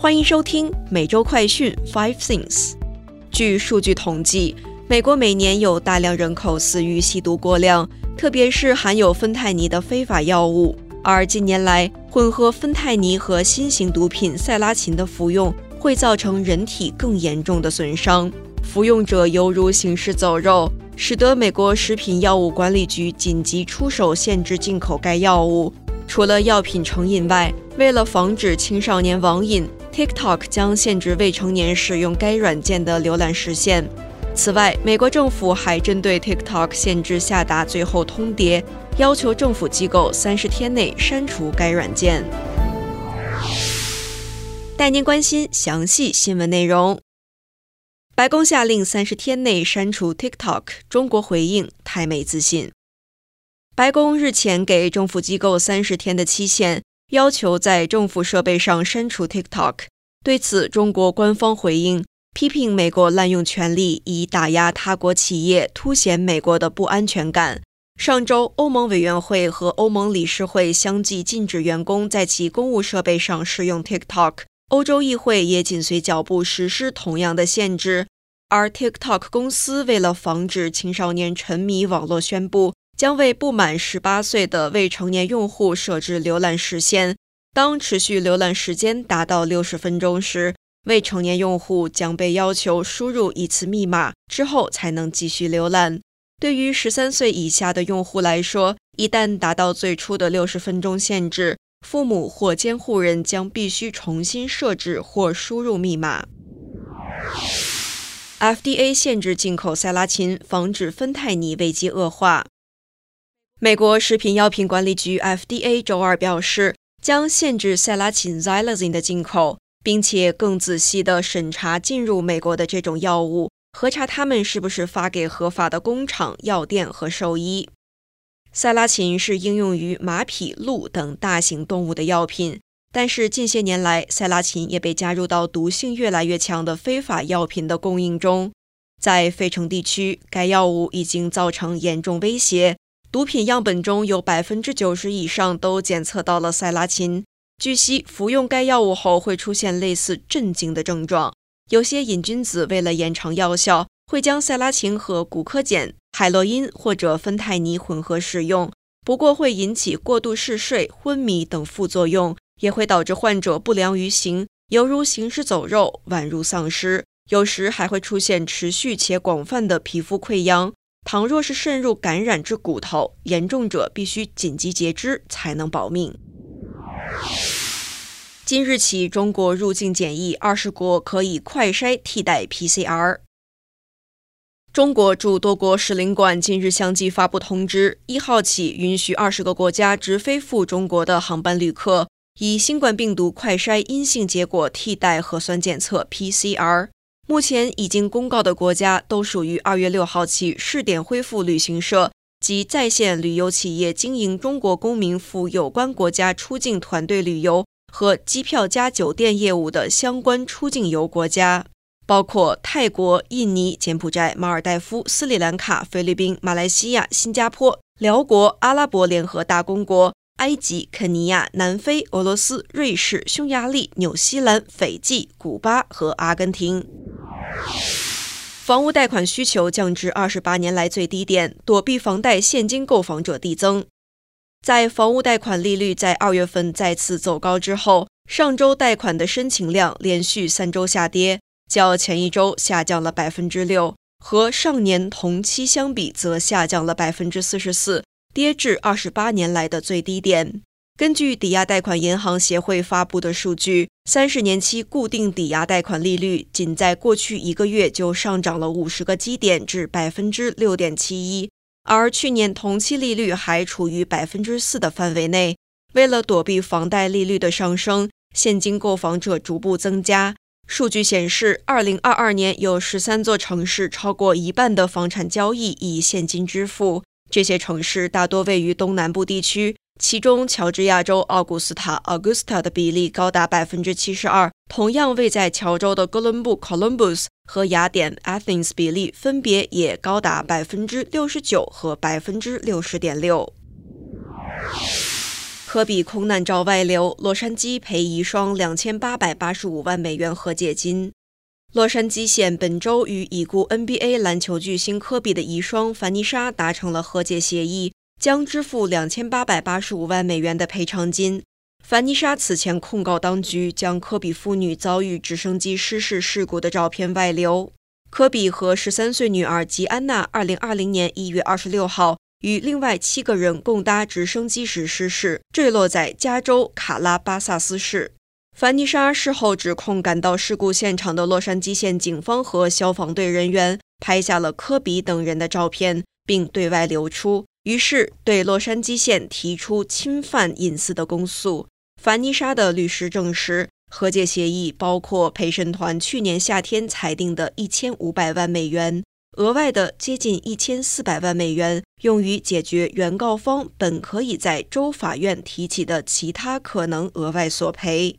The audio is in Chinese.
欢迎收听每周快讯 Five Things。据数据统计，美国每年有大量人口死于吸毒过量，特别是含有芬太尼的非法药物。而近年来，混合芬太尼和新型毒品塞拉琴的服用会造成人体更严重的损伤，服用者犹如行尸走肉。使得美国食品药物管理局紧急出手限制进口该药物。除了药品成瘾外，为了防止青少年网瘾，TikTok 将限制未成年使用该软件的浏览时限。此外，美国政府还针对 TikTok 限制下达最后通牒，要求政府机构三十天内删除该软件。带您关心详细新闻内容。白宫下令三十天内删除 TikTok。中国回应太没自信。白宫日前给政府机构三十天的期限，要求在政府设备上删除 TikTok。对此，中国官方回应，批评美国滥用权力以打压他国企业，凸显美国的不安全感。上周，欧盟委员会和欧盟理事会相继禁止员工在其公务设备上使用 TikTok。欧洲议会也紧随脚步实施同样的限制，而 TikTok 公司为了防止青少年沉迷网络，宣布将为不满十八岁的未成年用户设置浏览时限。当持续浏览时间达到六十分钟时，未成年用户将被要求输入一次密码之后才能继续浏览。对于十三岁以下的用户来说，一旦达到最初的六十分钟限制，父母或监护人将必须重新设置或输入密码。FDA 限制进口塞拉琴，防止芬太尼危机恶化。美国食品药品管理局 FDA 周二表示，将限制塞拉琴 （Xylazine） 的进口，并且更仔细地审查进入美国的这种药物，核查它们是不是发给合法的工厂、药店和兽医。塞拉琴是应用于马匹、鹿等大型动物的药品，但是近些年来，塞拉琴也被加入到毒性越来越强的非法药品的供应中。在费城地区，该药物已经造成严重威胁，毒品样本中有百分之九十以上都检测到了塞拉琴。据悉，服用该药物后会出现类似震惊的症状，有些瘾君子为了延长药效，会将塞拉琴和古柯碱。海洛因或者芬太尼混合使用，不过会引起过度嗜睡、昏迷等副作用，也会导致患者不良于行，犹如行尸走肉，宛如丧尸。有时还会出现持续且广泛的皮肤溃疡。倘若是渗入感染至骨头，严重者必须紧急截肢才能保命。今日起，中国入境检疫二十国可以快筛替代 PCR。中国驻多国使领馆近日相继发布通知，一号起允许二十个国家直飞赴中国的航班旅客以新冠病毒快筛阴性结果替代核酸检测 PCR。目前已经公告的国家都属于二月六号起试点恢复旅行社及在线旅游企业经营中国公民赴有关国家出境团队旅游和机票加酒店业务的相关出境游国家。包括泰国、印尼、柬埔寨、马尔代夫、斯里兰卡、菲律宾、马来西亚、新加坡、辽国、阿拉伯联合大公国、埃及、肯尼亚、南非、俄罗斯、瑞士、匈牙利、纽西兰、斐济、古巴和阿根廷。房屋贷款需求降至二十八年来最低点，躲避房贷现金购房者递增。在房屋贷款利率在二月份再次走高之后，上周贷款的申请量连续三周下跌。较前一周下降了百分之六，和上年同期相比，则下降了百分之四十四，跌至二十八年来的最低点。根据抵押贷款银行协会发布的数据，三十年期固定抵押贷款利率仅在过去一个月就上涨了五十个基点至百分之六点七一，而去年同期利率还处于百分之四的范围内。为了躲避房贷利率的上升，现金购房者逐步增加。数据显示，二零二二年有十三座城市超过一半的房产交易以现金支付。这些城市大多位于东南部地区，其中乔治亚州奥古斯塔 （Augusta） 的比例高达百分之七十二。同样位在乔州的哥伦布 （Columbus） 和雅典 （Athens） 比例分别也高达百分之六十九和百分之六十点六。科比空难照外流，洛杉矶赔遗孀两千八百八十五万美元和解金。洛杉矶县本周与已故 NBA 篮球巨星科比的遗孀凡妮莎达成了和解协议，将支付两千八百八十五万美元的赔偿金。凡妮莎此前控告当局将科比父女遭遇直升机失事事故的照片外流。科比和十三岁女儿吉安娜，二零二零年一月二十六号与另外七个人共搭直升机时失事，坠落在加州卡拉巴萨斯市。凡妮莎事后指控赶到事故现场的洛杉矶县警方和消防队人员拍下了科比等人的照片，并对外流出，于是对洛杉矶县提出侵犯隐私的公诉。凡妮莎的律师证实，和解协议包括陪审团去年夏天裁定的一千五百万美元，额外的接近一千四百万美元用于解决原告方本可以在州法院提起的其他可能额外索赔。